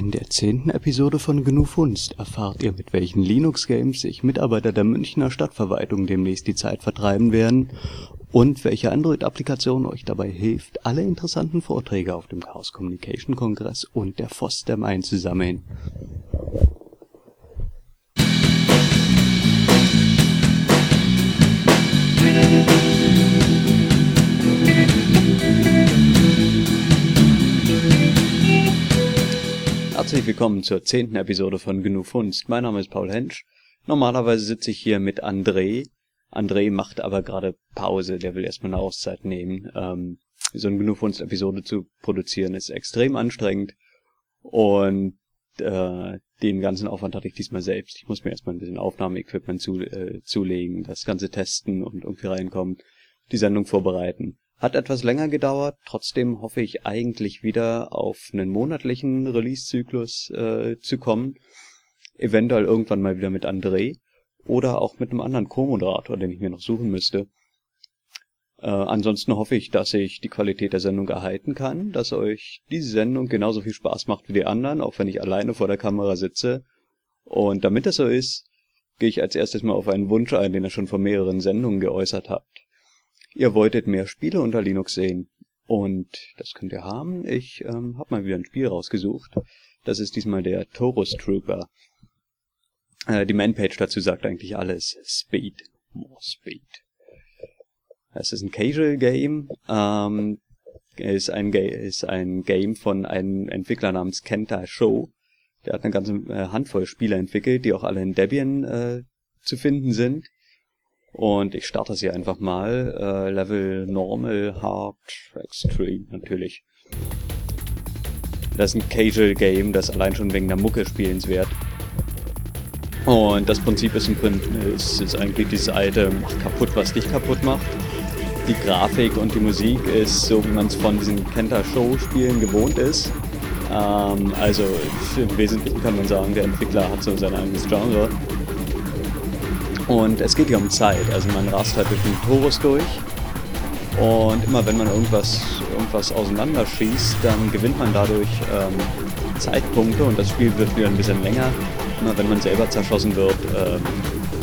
In der zehnten Episode von GNU Funst erfahrt ihr, mit welchen Linux-Games sich Mitarbeiter der Münchner Stadtverwaltung demnächst die Zeit vertreiben werden und welche Android-Applikation euch dabei hilft, alle interessanten Vorträge auf dem Chaos Communication Kongress und der FOSDEM einzusammeln. Herzlich willkommen zur zehnten Episode von GNU Funst. Mein Name ist Paul Hensch. Normalerweise sitze ich hier mit André. André macht aber gerade Pause, der will erstmal eine Auszeit nehmen. Ähm, so eine GNU Funst Episode zu produzieren ist extrem anstrengend und äh, den ganzen Aufwand hatte ich diesmal selbst. Ich muss mir erstmal ein bisschen Aufnahmeequipment zu, äh, zulegen, das Ganze testen und irgendwie reinkommen, die Sendung vorbereiten. Hat etwas länger gedauert, trotzdem hoffe ich eigentlich wieder auf einen monatlichen Release-Zyklus äh, zu kommen. Eventuell irgendwann mal wieder mit André oder auch mit einem anderen Co-Moderator, den ich mir noch suchen müsste. Äh, ansonsten hoffe ich, dass ich die Qualität der Sendung erhalten kann, dass euch diese Sendung genauso viel Spaß macht wie die anderen, auch wenn ich alleine vor der Kamera sitze. Und damit das so ist, gehe ich als erstes mal auf einen Wunsch ein, den ihr schon vor mehreren Sendungen geäußert habt. Ihr wolltet mehr Spiele unter Linux sehen. Und das könnt ihr haben. Ich ähm, habe mal wieder ein Spiel rausgesucht. Das ist diesmal der Taurus Trooper. Äh, die Manpage dazu sagt eigentlich alles. Speed. More Speed. Es ist ein Casual Game. Ähm, ist ein, Ga ist ein Game von einem Entwickler namens Kenta Show. Der hat eine ganze äh, Handvoll Spiele entwickelt, die auch alle in Debian äh, zu finden sind. Und ich starte sie einfach mal. Äh, Level Normal, Hard, Extreme natürlich. Das ist ein Casual Game, das allein schon wegen der Mucke spielenswert. Und das Prinzip ist, im Prinzip, ist, ist eigentlich dieses alte, mach kaputt, was dich kaputt macht. Die Grafik und die Musik ist so, wie man es von diesen Kenta-Show-Spielen gewohnt ist. Ähm, also im Wesentlichen kann man sagen, der Entwickler hat so sein eigenes Genre. Und es geht hier um Zeit. Also man rast halt durch den Torus durch. Und immer wenn man irgendwas, irgendwas auseinanderschießt, dann gewinnt man dadurch ähm, Zeitpunkte und das Spiel wird wieder ein bisschen länger. Immer wenn man selber zerschossen wird, äh,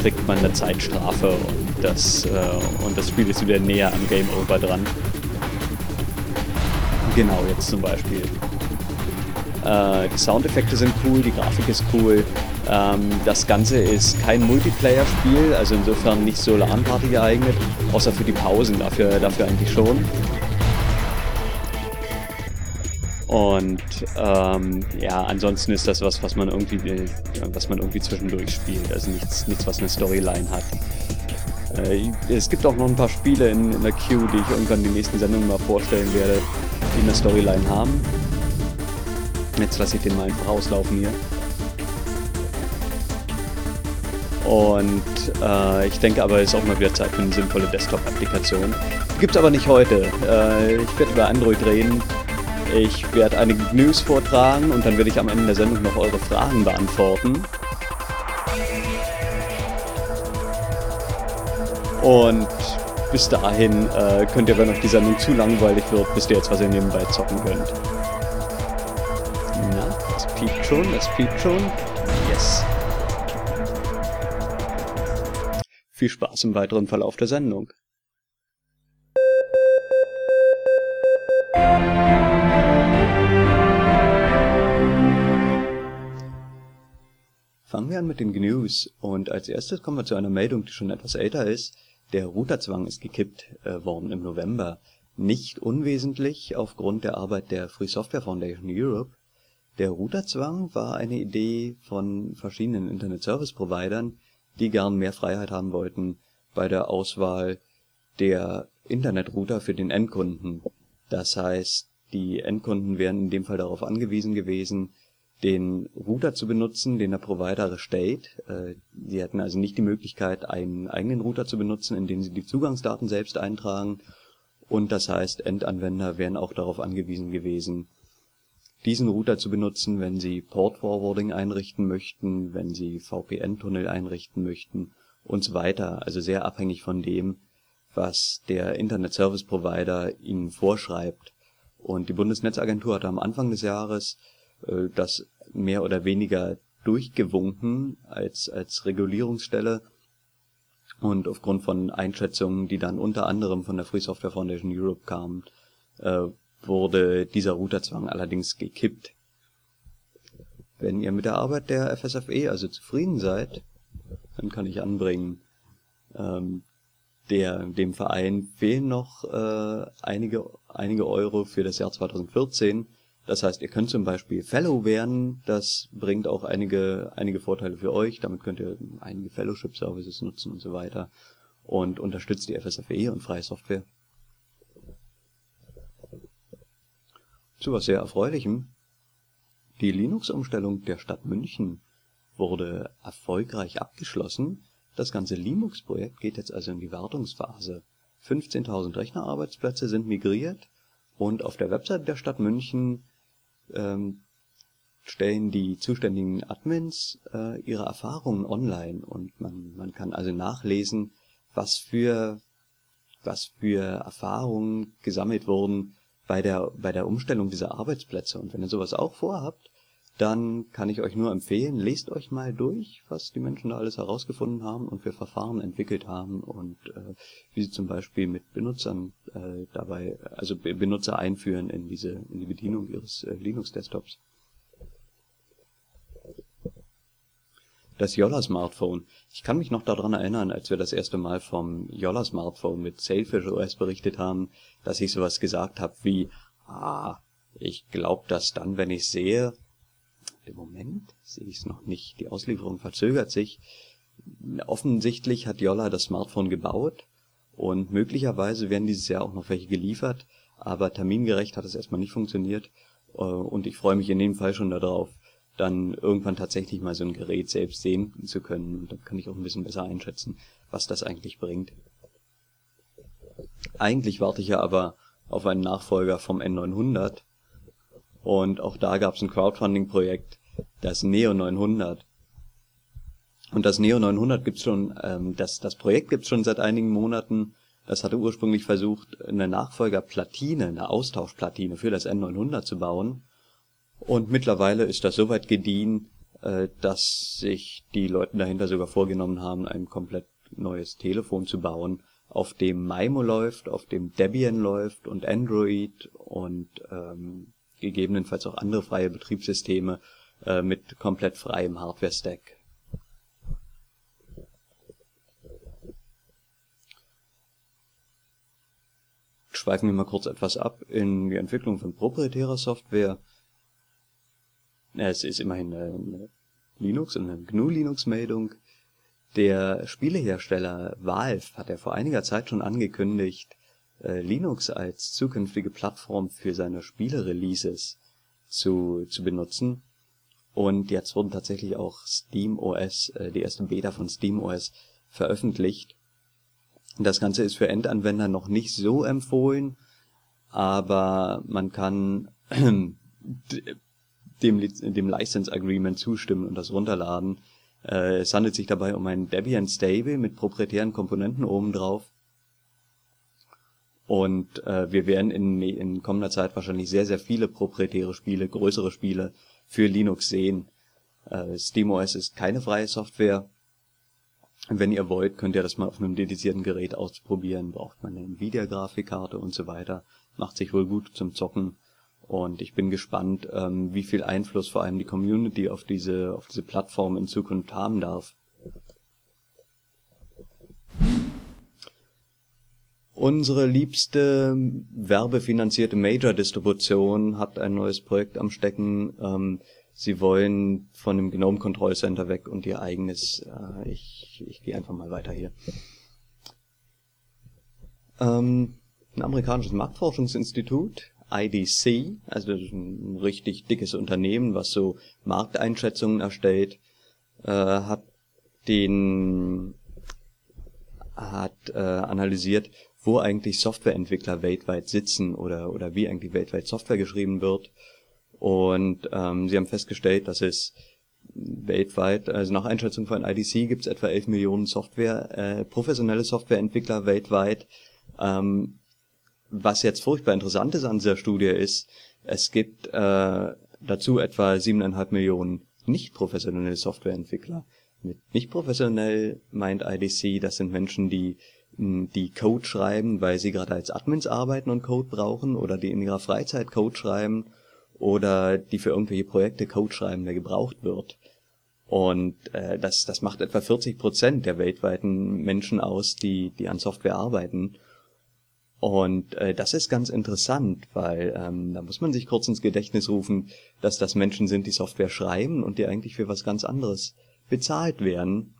kriegt man eine Zeitstrafe und das, äh, und das Spiel ist wieder näher am Game Over dran. Genau, jetzt zum Beispiel. Äh, die Soundeffekte sind cool, die Grafik ist cool. Ähm, das Ganze ist kein Multiplayer-Spiel, also insofern nicht so LAN-Party geeignet, außer für die Pausen, dafür, dafür eigentlich schon. Und ähm, ja, ansonsten ist das was, was man irgendwie, was man irgendwie zwischendurch spielt. Also nichts, nichts was eine Storyline hat. Äh, es gibt auch noch ein paar Spiele in, in der Queue, die ich irgendwann die nächsten Sendungen mal vorstellen werde, die eine Storyline haben. Jetzt lasse ich den mal einfach auslaufen hier. Und äh, ich denke aber, es ist auch mal wieder Zeit für eine sinnvolle Desktop-Applikation. Gibt es aber nicht heute. Äh, ich werde über Android reden. Ich werde einige News vortragen und dann werde ich am Ende der Sendung noch eure Fragen beantworten. Und bis dahin äh, könnt ihr, wenn euch die Sendung zu langweilig wird, wisst ihr jetzt, was ihr nebenbei zocken könnt. Na, das piept schon, das piept schon. Viel Spaß im weiteren Verlauf der Sendung. Fangen wir an mit den News und als erstes kommen wir zu einer Meldung, die schon etwas älter ist. Der Routerzwang ist gekippt äh, worden im November. Nicht unwesentlich aufgrund der Arbeit der Free Software Foundation Europe. Der Routerzwang war eine Idee von verschiedenen Internet Service Providern, die gern mehr Freiheit haben wollten bei der Auswahl der Internetrouter für den Endkunden. Das heißt, die Endkunden wären in dem Fall darauf angewiesen gewesen, den Router zu benutzen, den der Provider erstellt. Äh, sie hätten also nicht die Möglichkeit, einen eigenen Router zu benutzen, in dem sie die Zugangsdaten selbst eintragen. Und das heißt, Endanwender wären auch darauf angewiesen gewesen, diesen Router zu benutzen, wenn Sie Port Forwarding einrichten möchten, wenn Sie VPN-Tunnel einrichten möchten und so weiter. Also sehr abhängig von dem, was der Internet Service Provider Ihnen vorschreibt. Und die Bundesnetzagentur hatte am Anfang des Jahres äh, das mehr oder weniger durchgewunken als, als Regulierungsstelle. Und aufgrund von Einschätzungen, die dann unter anderem von der Free Software Foundation Europe kamen, äh, wurde dieser Routerzwang allerdings gekippt. Wenn ihr mit der Arbeit der FSFE also zufrieden seid, dann kann ich anbringen, ähm, der, dem Verein fehlen noch äh, einige, einige Euro für das Jahr 2014. Das heißt, ihr könnt zum Beispiel Fellow werden. Das bringt auch einige, einige Vorteile für euch. Damit könnt ihr einige Fellowship-Services nutzen und so weiter. Und unterstützt die FSFE und freie Software. Zu was sehr Erfreulichem. Die Linux-Umstellung der Stadt München wurde erfolgreich abgeschlossen. Das ganze Linux-Projekt geht jetzt also in die Wartungsphase. 15.000 Rechnerarbeitsplätze sind migriert und auf der Webseite der Stadt München ähm, stellen die zuständigen Admins äh, ihre Erfahrungen online und man, man kann also nachlesen, was für, was für Erfahrungen gesammelt wurden bei der, bei der Umstellung dieser Arbeitsplätze. Und wenn ihr sowas auch vorhabt, dann kann ich euch nur empfehlen, lest euch mal durch, was die Menschen da alles herausgefunden haben und für Verfahren entwickelt haben und äh, wie sie zum Beispiel mit Benutzern äh, dabei, also Benutzer einführen in diese in die Bedienung ihres äh, Linux-Desktops. Das Yolla-Smartphone. Ich kann mich noch daran erinnern, als wir das erste Mal vom Yolla-Smartphone mit Sailfish OS berichtet haben, dass ich sowas gesagt habe wie, ah, ich glaube das dann, wenn ich sehe, im Moment sehe ich es noch nicht. Die Auslieferung verzögert sich. Offensichtlich hat Jolla das Smartphone gebaut und möglicherweise werden dieses Jahr auch noch welche geliefert, aber termingerecht hat es erstmal nicht funktioniert äh, und ich freue mich in dem Fall schon darauf, dann irgendwann tatsächlich mal so ein Gerät selbst sehen zu können und dann kann ich auch ein bisschen besser einschätzen, was das eigentlich bringt. Eigentlich warte ich ja aber auf einen Nachfolger vom N900 und auch da gab es ein Crowdfunding-Projekt, das Neo 900. Und das Neo 900 gibt's schon, ähm, das, das Projekt gibt's schon seit einigen Monaten. Das hatte ursprünglich versucht, eine Nachfolgerplatine, eine Austauschplatine für das N900 zu bauen. Und mittlerweile ist das soweit gediehen, äh, dass sich die Leute dahinter sogar vorgenommen haben, ein komplett neues Telefon zu bauen, auf dem Maimo läuft, auf dem Debian läuft und Android und ähm, gegebenenfalls auch andere freie Betriebssysteme äh, mit komplett freiem Hardware-Stack. Schweifen wir mal kurz etwas ab in die Entwicklung von proprietärer Software. Es ist immerhin eine Linux und eine GNU-Linux-Meldung. Der Spielehersteller Valve hat ja vor einiger Zeit schon angekündigt, äh, Linux als zukünftige Plattform für seine Spiele-Releases zu, zu benutzen. Und jetzt wurden tatsächlich auch SteamOS, äh, die erste Beta von SteamOS veröffentlicht. Das Ganze ist für Endanwender noch nicht so empfohlen, aber man kann dem, dem License Agreement zustimmen und das runterladen. Äh, es handelt sich dabei um ein Debian Stable mit proprietären Komponenten obendrauf und äh, wir werden in, in kommender Zeit wahrscheinlich sehr, sehr viele proprietäre Spiele, größere Spiele für Linux sehen. Äh, SteamOS ist keine freie Software. Wenn ihr wollt, könnt ihr das mal auf einem dedizierten Gerät ausprobieren. Braucht man eine Nvidia-Grafikkarte und so weiter. Macht sich wohl gut zum Zocken. Und ich bin gespannt, ähm, wie viel Einfluss vor allem die Community auf diese, auf diese Plattform in Zukunft haben darf. Unsere liebste werbefinanzierte Major-Distribution hat ein neues Projekt am Stecken. Ähm, sie wollen von dem Gnome Control Center weg und ihr eigenes. Äh, ich ich gehe einfach mal weiter hier. Ähm, ein amerikanisches Marktforschungsinstitut, IDC, also ein richtig dickes Unternehmen, was so Markteinschätzungen erstellt, äh, hat den hat äh, analysiert, wo eigentlich Softwareentwickler weltweit sitzen oder, oder wie eigentlich weltweit Software geschrieben wird. Und ähm, sie haben festgestellt, dass es weltweit, also nach Einschätzung von IDC gibt es etwa 11 Millionen Software, äh, professionelle Softwareentwickler weltweit. Ähm, was jetzt furchtbar interessant ist an dieser Studie ist, es gibt äh, Dazu etwa 7,5 Millionen nicht professionelle Softwareentwickler. Mit nicht professionell meint IDC, das sind Menschen, die die Code schreiben, weil sie gerade als Admins arbeiten und Code brauchen oder die in ihrer Freizeit Code schreiben oder die für irgendwelche Projekte Code schreiben, der gebraucht wird. Und äh, das, das macht etwa 40 Prozent der weltweiten Menschen aus, die, die an Software arbeiten. Und äh, das ist ganz interessant, weil ähm, da muss man sich kurz ins Gedächtnis rufen, dass das Menschen sind, die Software schreiben und die eigentlich für was ganz anderes bezahlt werden.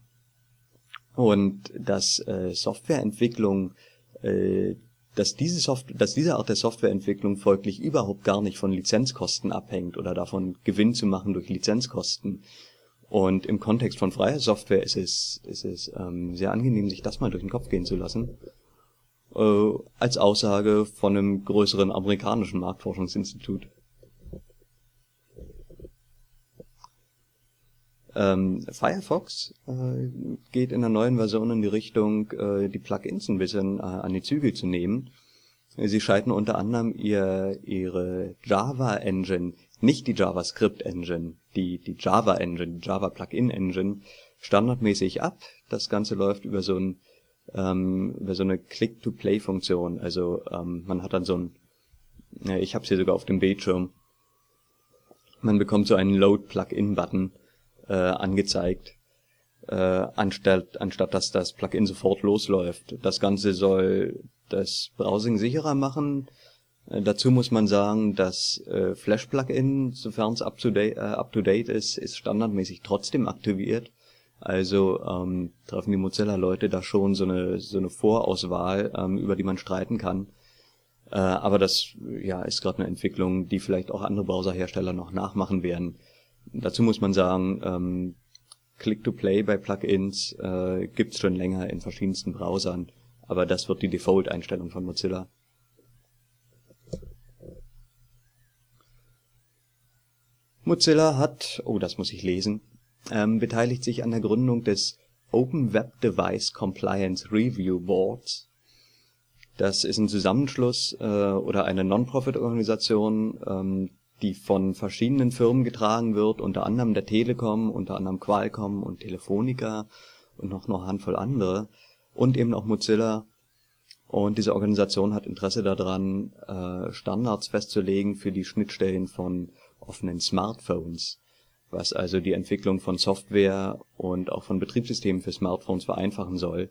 Und dass äh, Softwareentwicklung, äh, dass diese Software, dass diese Art der Softwareentwicklung folglich überhaupt gar nicht von Lizenzkosten abhängt oder davon Gewinn zu machen durch Lizenzkosten. Und im Kontext von freier Software ist es, ist es ähm, sehr angenehm, sich das mal durch den Kopf gehen zu lassen äh, als Aussage von einem größeren amerikanischen Marktforschungsinstitut. Ähm, Firefox äh, geht in der neuen Version in die Richtung, äh, die Plugins ein bisschen äh, an die Zügel zu nehmen. Sie schalten unter anderem ihr, ihre Java Engine, nicht die JavaScript Engine, die, die Java Engine, Java Plugin Engine, standardmäßig ab. Das Ganze läuft über so ein ähm, über so eine Click-to-Play-Funktion. Also ähm, man hat dann so ein, ja, ich habe es hier sogar auf dem Bildschirm, man bekommt so einen Load-Plugin-Button äh, angezeigt, äh, anstatt, anstatt dass das Plugin sofort losläuft. Das Ganze soll das Browsing sicherer machen. Äh, dazu muss man sagen, das äh, Flash-Plugin, sofern es up-to-date äh, up to date ist, ist standardmäßig trotzdem aktiviert. Also ähm, treffen die Mozilla-Leute da schon so eine, so eine Vorauswahl, ähm, über die man streiten kann. Äh, aber das ja, ist gerade eine Entwicklung, die vielleicht auch andere Browserhersteller noch nachmachen werden. Dazu muss man sagen, ähm, Click-to-Play bei Plugins äh, gibt schon länger in verschiedensten Browsern, aber das wird die Default-Einstellung von Mozilla. Mozilla hat, oh, das muss ich lesen, ähm, beteiligt sich an der Gründung des Open Web Device Compliance Review Boards. Das ist ein Zusammenschluss äh, oder eine Non-Profit-Organisation, ähm, die von verschiedenen Firmen getragen wird, unter anderem der Telekom, unter anderem Qualcomm und Telefonica und noch eine Handvoll andere und eben auch Mozilla. Und diese Organisation hat Interesse daran, äh, Standards festzulegen für die Schnittstellen von offenen Smartphones was also die Entwicklung von Software und auch von Betriebssystemen für Smartphones vereinfachen soll.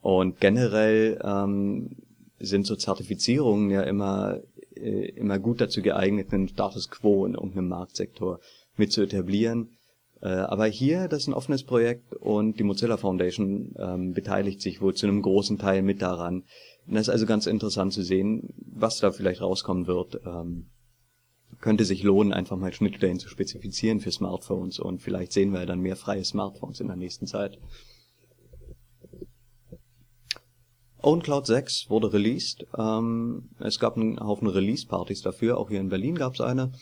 Und generell ähm, sind so Zertifizierungen ja immer äh, immer gut dazu geeignet, einen Status quo in irgendeinem Marktsektor mit zu etablieren. Äh, aber hier, das ist ein offenes Projekt und die Mozilla Foundation ähm, beteiligt sich wohl zu einem großen Teil mit daran. Und das ist also ganz interessant zu sehen, was da vielleicht rauskommen wird. Ähm, könnte sich lohnen, einfach mal Schnittstellen zu spezifizieren für Smartphones und vielleicht sehen wir dann mehr freie Smartphones in der nächsten Zeit. OwnCloud 6 wurde released. Ähm, es gab einen Haufen Release-Partys dafür, auch hier in Berlin gab es eine.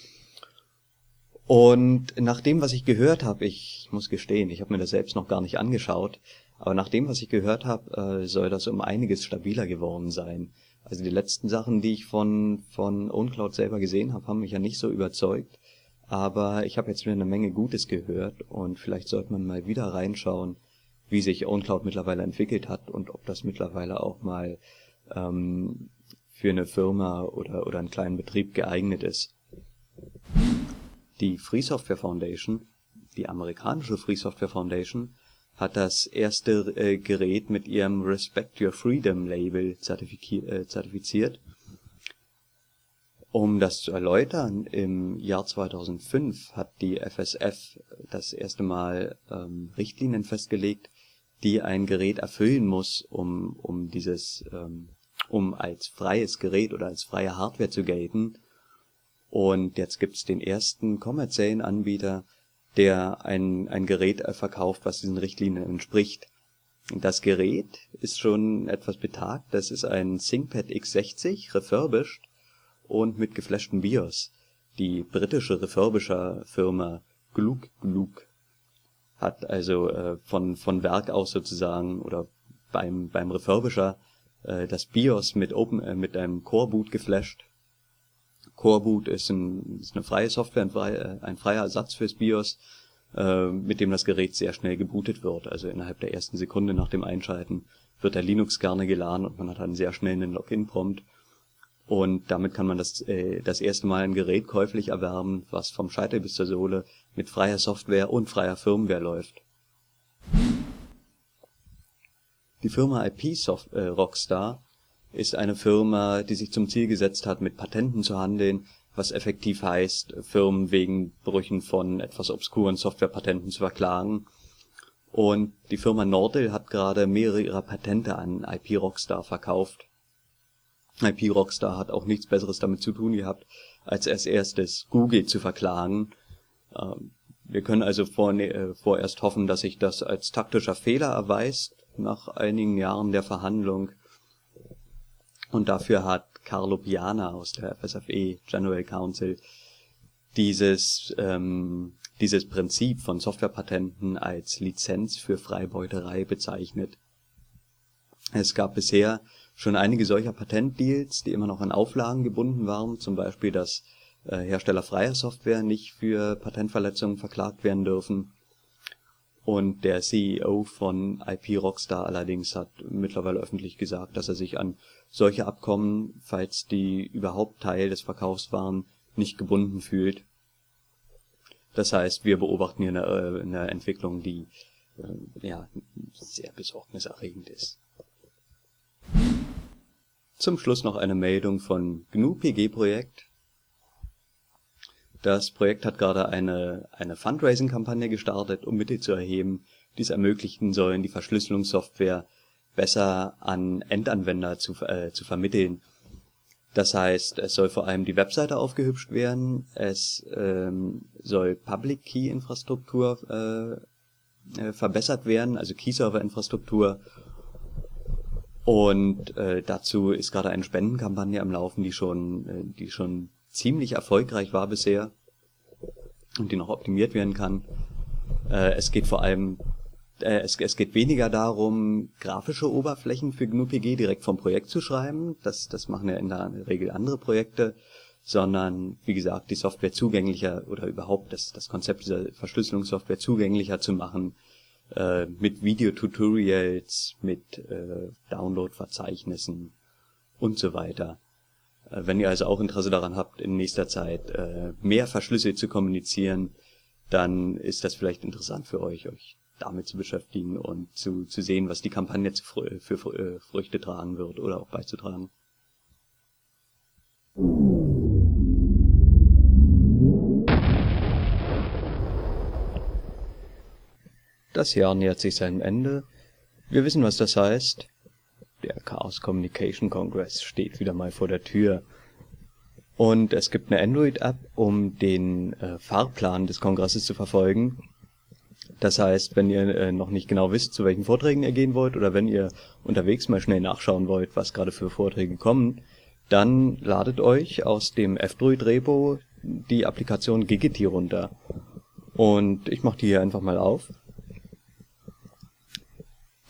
Und nach dem, was ich gehört habe, ich muss gestehen, ich habe mir das selbst noch gar nicht angeschaut, aber nach dem, was ich gehört habe, äh, soll das um einiges stabiler geworden sein. Also die letzten Sachen, die ich von, von OwnCloud selber gesehen habe, haben mich ja nicht so überzeugt. Aber ich habe jetzt wieder eine Menge Gutes gehört und vielleicht sollte man mal wieder reinschauen, wie sich OwnCloud mittlerweile entwickelt hat und ob das mittlerweile auch mal ähm, für eine Firma oder, oder einen kleinen Betrieb geeignet ist. Die Free Software Foundation, die amerikanische Free Software Foundation, hat das erste äh, Gerät mit ihrem Respect Your Freedom Label äh, zertifiziert. Um das zu erläutern, im Jahr 2005 hat die FSF das erste Mal ähm, Richtlinien festgelegt, die ein Gerät erfüllen muss, um, um dieses, ähm, um als freies Gerät oder als freie Hardware zu gelten. Und jetzt gibt's den ersten kommerziellen Anbieter, der ein, ein Gerät verkauft, was diesen Richtlinien entspricht. Das Gerät ist schon etwas betagt. Das ist ein ThinkPad X60 refurbished und mit geflashtem BIOS. Die britische Refurbisher-Firma Gluk Gluk hat also äh, von, von Werk aus sozusagen oder beim, beim Refurbisher äh, das BIOS mit Open, äh, mit einem Core Boot geflasht Coreboot ist, ein, ist eine freie Software, ein, frei, äh, ein freier Ersatz fürs BIOS, äh, mit dem das Gerät sehr schnell gebootet wird. Also innerhalb der ersten Sekunde nach dem Einschalten wird der Linux gerne geladen und man hat dann sehr schnell einen Login-Prompt. Und damit kann man das, äh, das erste Mal ein Gerät käuflich erwerben, was vom Scheitel bis zur Sohle mit freier Software und freier Firmware läuft. Die Firma IP Soft, äh, Rockstar ist eine Firma, die sich zum Ziel gesetzt hat, mit Patenten zu handeln, was effektiv heißt, Firmen wegen Brüchen von etwas obskuren Softwarepatenten zu verklagen. Und die Firma Nordel hat gerade mehrere ihrer Patente an IP Rockstar verkauft. IP Rockstar hat auch nichts Besseres damit zu tun gehabt, als als erstes Google zu verklagen. Ähm, wir können also äh, vorerst hoffen, dass sich das als taktischer Fehler erweist nach einigen Jahren der Verhandlung. Und dafür hat Carlo Piana aus der FSFE General Council dieses, ähm, dieses Prinzip von Softwarepatenten als Lizenz für Freibeuterei bezeichnet. Es gab bisher schon einige solcher Patentdeals, die immer noch an Auflagen gebunden waren, zum Beispiel, dass äh, Hersteller freier Software nicht für Patentverletzungen verklagt werden dürfen und der CEO von IP Rockstar allerdings hat mittlerweile öffentlich gesagt, dass er sich an solche Abkommen, falls die überhaupt Teil des Verkaufs waren, nicht gebunden fühlt. Das heißt, wir beobachten hier eine, äh, eine Entwicklung, die äh, ja sehr besorgniserregend ist. Zum Schluss noch eine Meldung von GNU PG Projekt. Das Projekt hat gerade eine, eine Fundraising-Kampagne gestartet, um Mittel zu erheben, die es ermöglichen sollen, die Verschlüsselungssoftware besser an Endanwender zu, äh, zu vermitteln. Das heißt, es soll vor allem die Webseite aufgehübscht werden, es ähm, soll Public Key Infrastruktur äh, äh, verbessert werden, also Key Server Infrastruktur. Und äh, dazu ist gerade eine Spendenkampagne am Laufen, die schon, äh, die schon ziemlich erfolgreich war bisher und die noch optimiert werden kann. Äh, es geht vor allem, äh, es, es geht weniger darum, grafische Oberflächen für GNU-PG direkt vom Projekt zu schreiben. Das, das machen ja in der Regel andere Projekte, sondern wie gesagt, die Software zugänglicher oder überhaupt das, das Konzept dieser Verschlüsselungssoftware zugänglicher zu machen äh, mit Videotutorials, mit äh, Download-Verzeichnissen und so weiter. Äh, wenn ihr also auch Interesse daran habt, in nächster Zeit äh, mehr verschlüsselt zu kommunizieren, dann ist das vielleicht interessant für euch, euch damit zu beschäftigen und zu, zu sehen, was die Kampagne für, für, für äh, Früchte tragen wird oder auch beizutragen. Das Jahr nähert sich seinem Ende. Wir wissen, was das heißt. Der Chaos Communication Congress steht wieder mal vor der Tür. Und es gibt eine Android-App, um den äh, Fahrplan des Kongresses zu verfolgen. Das heißt, wenn ihr äh, noch nicht genau wisst, zu welchen Vorträgen ihr gehen wollt, oder wenn ihr unterwegs mal schnell nachschauen wollt, was gerade für Vorträge kommen, dann ladet euch aus dem F-Droid-Repo die Applikation Gigiti runter. Und ich mache die hier einfach mal auf.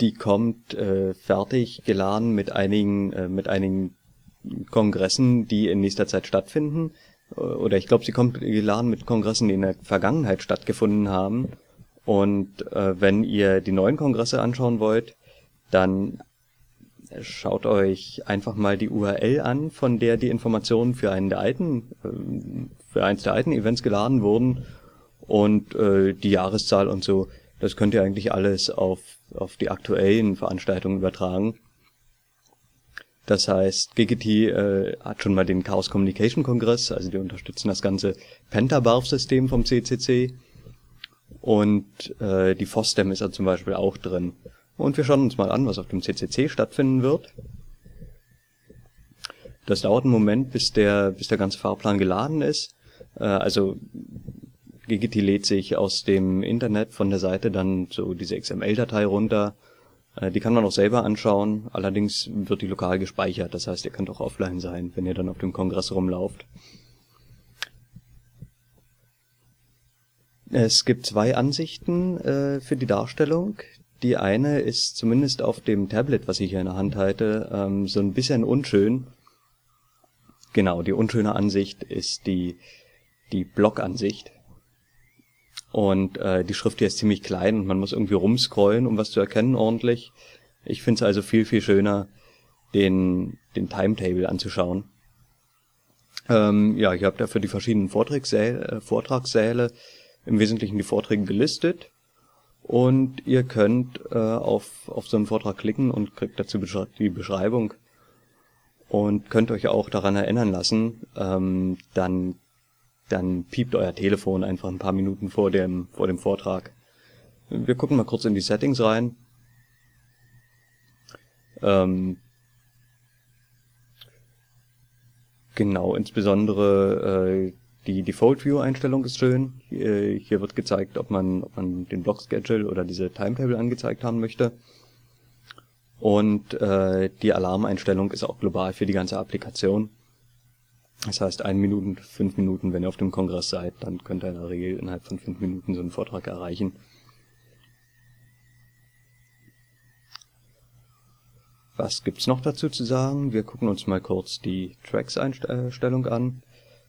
Die kommt äh, fertig geladen mit einigen äh, mit einigen Kongressen, die in nächster Zeit stattfinden. Äh, oder ich glaube, sie kommt geladen mit Kongressen, die in der Vergangenheit stattgefunden haben. Und äh, wenn ihr die neuen Kongresse anschauen wollt, dann schaut euch einfach mal die URL an, von der die Informationen für einen der alten, äh, für eins der alten Events geladen wurden und äh, die Jahreszahl und so. Das könnt ihr eigentlich alles auf auf die aktuellen Veranstaltungen übertragen. Das heißt, Gigity äh, hat schon mal den Chaos Communication Kongress, also die unterstützen das ganze Pentabarf-System vom CCC. Und äh, die FOSDEM ist da zum Beispiel auch drin. Und wir schauen uns mal an, was auf dem CCC stattfinden wird. Das dauert einen Moment, bis der, bis der ganze Fahrplan geladen ist. Äh, also Gigiti lädt sich aus dem Internet von der Seite dann so diese XML-Datei runter. Äh, die kann man auch selber anschauen, allerdings wird die lokal gespeichert, das heißt, ihr könnt auch offline sein, wenn ihr dann auf dem Kongress rumlauft. Es gibt zwei Ansichten äh, für die Darstellung. Die eine ist zumindest auf dem Tablet, was ich hier in der Hand halte, ähm, so ein bisschen unschön. genau, die unschöne Ansicht ist die, die Blog-Ansicht. Und äh, die Schrift hier ist ziemlich klein und man muss irgendwie rumscrollen, um was zu erkennen ordentlich. Ich finde es also viel, viel schöner, den, den Timetable anzuschauen. Ähm, ja, ihr habt ja für die verschiedenen Vortragssäle, äh, Vortragssäle im Wesentlichen die Vorträge gelistet. Und ihr könnt äh, auf, auf so einen Vortrag klicken und kriegt dazu die Beschreibung und könnt euch auch daran erinnern lassen, ähm, dann, dann piept euer Telefon einfach ein paar Minuten vor dem, vor dem Vortrag. Wir gucken mal kurz in die Settings rein. Ähm, genau, insbesondere äh, die Default View Einstellung ist schön. Hier, hier wird gezeigt, ob man, ob man den Block Schedule oder diese Timetable angezeigt haben möchte. Und äh, die Alarmeinstellung ist auch global für die ganze Applikation. Das heißt, ein Minuten, fünf Minuten, wenn ihr auf dem Kongress seid, dann könnt ihr in der Regel innerhalb von fünf Minuten so einen Vortrag erreichen. Was gibt's noch dazu zu sagen? Wir gucken uns mal kurz die Tracks-Einstellung an.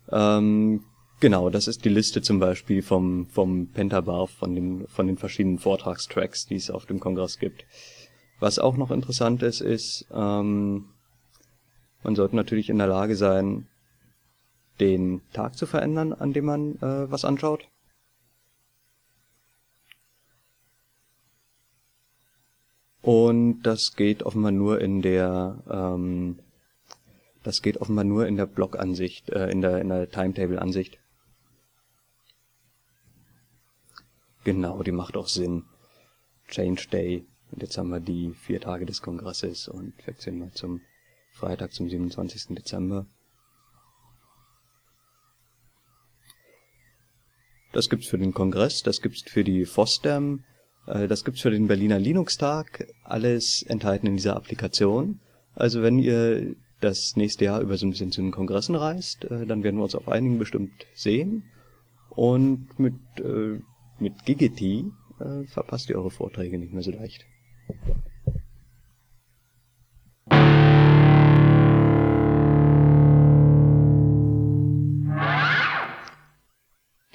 Ähm, genau, das ist die Liste zum Beispiel vom, vom Pentabar, von den, von den verschiedenen Vortragstracks, die es auf dem Kongress gibt. Was auch noch interessant ist, ist, ähm, man sollte natürlich in der Lage sein, den Tag zu verändern, an dem man äh, was anschaut. Und das geht offenbar nur in der ähm, das geht offenbar nur in der Block-Ansicht, äh, in der, in der Timetable-Ansicht. Genau, die macht auch Sinn. Change Day. Und jetzt haben wir die vier Tage des Kongresses und wechseln mal zum Freitag, zum 27. Dezember. Das gibt's für den Kongress, das gibt's für die FOSDEM, äh, das gibt's für den Berliner Linux-Tag, alles enthalten in dieser Applikation. Also wenn ihr das nächste Jahr über so ein bisschen zu den Kongressen reist, äh, dann werden wir uns auf einigen bestimmt sehen. Und mit, äh, mit Gigity äh, verpasst ihr eure Vorträge nicht mehr so leicht.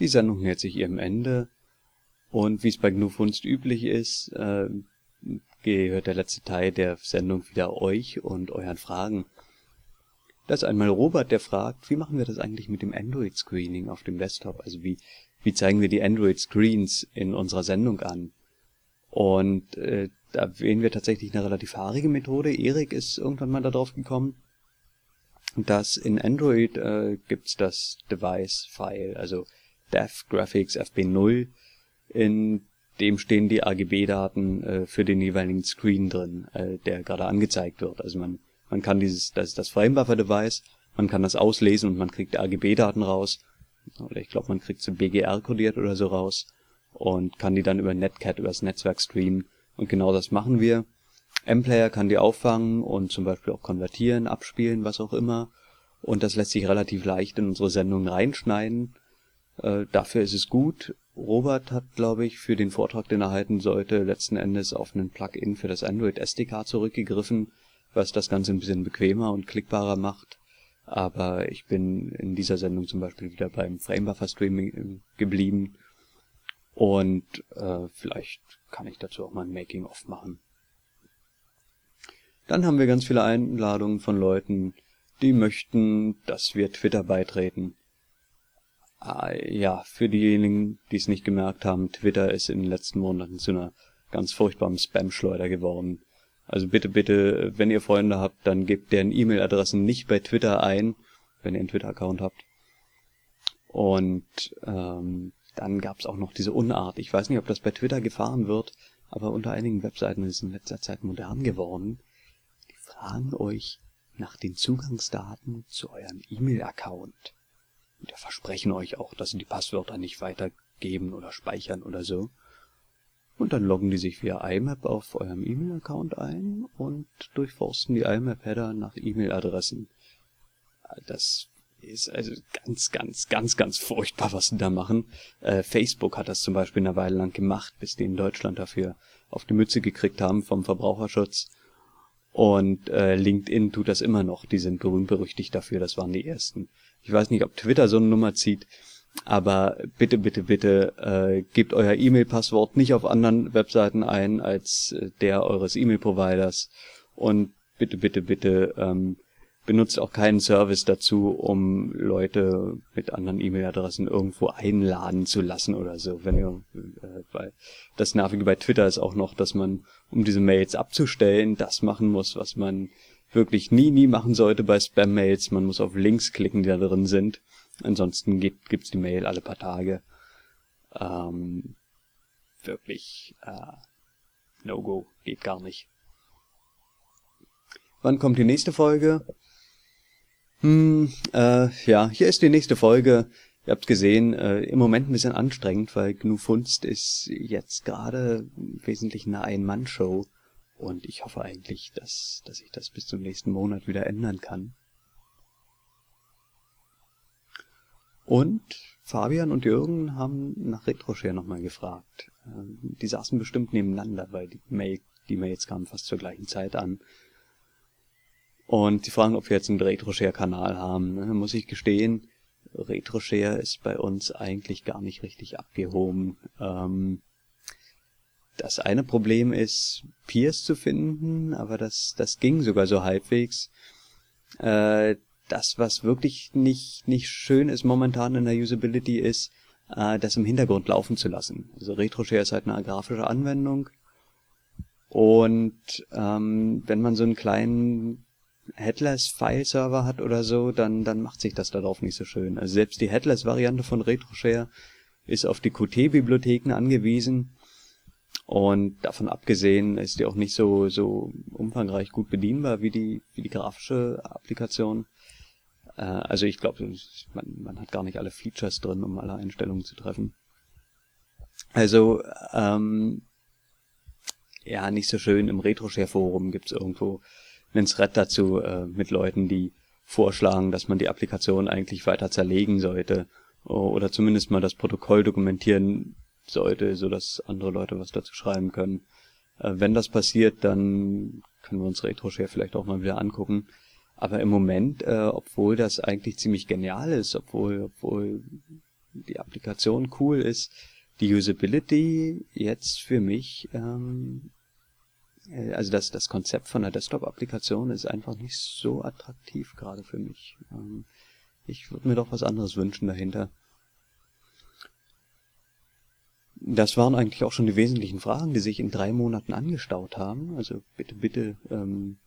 Die Sendung nähert sich ihrem Ende. Und wie es bei GNU Funst üblich ist, äh, gehört der letzte Teil der Sendung wieder euch und euren Fragen. Da ist einmal Robert, der fragt, wie machen wir das eigentlich mit dem Android-Screening auf dem Desktop? Also wie, wie zeigen wir die Android-Screens in unserer Sendung an? Und äh, da wählen wir tatsächlich eine relativ haarige Methode. Erik ist irgendwann mal darauf gekommen, dass in Android äh, gibt's das Device-File, also dev graphics fb0, in dem stehen die AGB-Daten äh, für den jeweiligen Screen drin, äh, der gerade angezeigt wird. Also man man kann dieses, das ist das Framebuffer-Device, man kann das auslesen und man kriegt RGB-Daten raus. Oder ich glaube, man kriegt sie BGR kodiert oder so raus und kann die dann über Netcat, übers Netzwerk streamen. Und genau das machen wir. M-Player kann die auffangen und zum Beispiel auch konvertieren, abspielen, was auch immer. Und das lässt sich relativ leicht in unsere Sendung reinschneiden. Äh, dafür ist es gut. Robert hat, glaube ich, für den Vortrag, den er halten sollte, letzten Endes auf einen Plugin für das Android SDK zurückgegriffen, was das Ganze ein bisschen bequemer und klickbarer macht. Aber ich bin in dieser Sendung zum Beispiel wieder beim Framebuffer Streaming äh, geblieben. Und äh, vielleicht kann ich dazu auch mal ein Making-of machen. Dann haben wir ganz viele Einladungen von Leuten, die möchten, dass wir Twitter beitreten. Ah, ja, für diejenigen, die es nicht gemerkt haben, Twitter ist in den letzten Monaten zu einer ganz furchtbaren Spam-Schleuder geworden. Also bitte, bitte, wenn ihr Freunde habt, dann gebt deren E-Mail-Adressen nicht bei Twitter ein, wenn ihr einen Twitter-Account habt. Und ähm, dann gab es auch noch diese Unart. Ich weiß nicht, ob das bei Twitter gefahren wird, aber unter einigen Webseiten ist es in letzter Zeit modern geworden. Die fragen euch nach den Zugangsdaten zu eurem E-Mail-Account. Und die versprechen euch auch, dass sie die Passwörter nicht weitergeben oder speichern oder so. Und dann loggen die sich via IMAP auf eurem E-Mail-Account ein und durchforsten die IMAP-Header nach E-Mail-Adressen. Das ist also ganz, ganz, ganz, ganz furchtbar, was die da machen. Äh, Facebook hat das zum Beispiel eine Weile lang gemacht, bis die in Deutschland dafür auf die Mütze gekriegt haben vom Verbraucherschutz. Und äh, LinkedIn tut das immer noch. Die sind berühmt berüchtigt dafür. Das waren die ersten. Ich weiß nicht, ob Twitter so eine Nummer zieht. Aber bitte, bitte, bitte äh, gebt euer E-Mail-Passwort nicht auf anderen Webseiten ein als äh, der eures E-Mail-Providers. Und bitte, bitte, bitte ähm, benutzt auch keinen Service dazu, um Leute mit anderen E-Mail-Adressen irgendwo einladen zu lassen oder so. Wenn ihr, äh, weil das Nervige bei Twitter ist auch noch, dass man, um diese Mails abzustellen, das machen muss, was man wirklich nie, nie machen sollte bei Spam-Mails. Man muss auf Links klicken, die da drin sind. Ansonsten gibt, gibt's die Mail alle paar Tage. Ähm, wirklich, äh, No-Go, geht gar nicht. Wann kommt die nächste Folge? Hm, äh, ja, hier ist die nächste Folge. Ihr habt gesehen, äh, im Moment ein bisschen anstrengend, weil GNU Funst ist jetzt gerade wesentlich eine Ein-Mann-Show. Und ich hoffe eigentlich, dass, dass ich das bis zum nächsten Monat wieder ändern kann. Und Fabian und Jürgen haben nach RetroShare nochmal gefragt. Ähm, die saßen bestimmt nebeneinander, weil die, Mail, die Mails kamen fast zur gleichen Zeit an. Und die fragen, ob wir jetzt einen RetroShare-Kanal haben. Da muss ich gestehen, RetroShare ist bei uns eigentlich gar nicht richtig abgehoben. Ähm, das eine Problem ist, Peers zu finden, aber das, das ging sogar so halbwegs. Äh, das, was wirklich nicht, nicht schön ist momentan in der Usability, ist, äh, das im Hintergrund laufen zu lassen. Also RetroShare ist halt eine grafische Anwendung. Und ähm, wenn man so einen kleinen Headless-File-Server hat oder so, dann, dann macht sich das darauf nicht so schön. Also selbst die Headless-Variante von RetroShare ist auf die Qt-Bibliotheken angewiesen. Und davon abgesehen ist die auch nicht so, so umfangreich gut bedienbar wie die, wie die grafische Applikation. Äh, also ich glaube, man, man hat gar nicht alle Features drin, um alle Einstellungen zu treffen. Also, ähm, ja, nicht so schön. Im RetroShare-Forum gibt's irgendwo einen Thread dazu äh, mit Leuten, die vorschlagen, dass man die Applikation eigentlich weiter zerlegen sollte oder zumindest mal das Protokoll dokumentieren sollte, so dass andere Leute was dazu schreiben können. Äh, wenn das passiert, dann können wir uns RetroShare vielleicht auch mal wieder angucken. Aber im Moment, äh, obwohl das eigentlich ziemlich genial ist, obwohl, obwohl die Applikation cool ist, die Usability jetzt für mich ähm, äh, also das, das Konzept von der Desktop-Applikation ist einfach nicht so attraktiv gerade für mich. Ähm, ich würde mir doch was anderes wünschen dahinter. Das waren eigentlich auch schon die wesentlichen Fragen, die sich in drei Monaten angestaut haben. Also bitte, bitte ähm,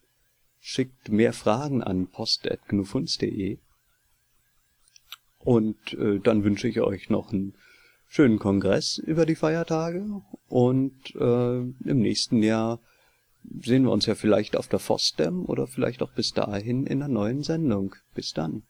schickt mehr Fragen an post.gnufunz.de. Und äh, dann wünsche ich euch noch einen schönen Kongress über die Feiertage und äh, im nächsten Jahr sehen wir uns ja vielleicht auf der FOSDEM oder vielleicht auch bis dahin in einer neuen Sendung. Bis dann.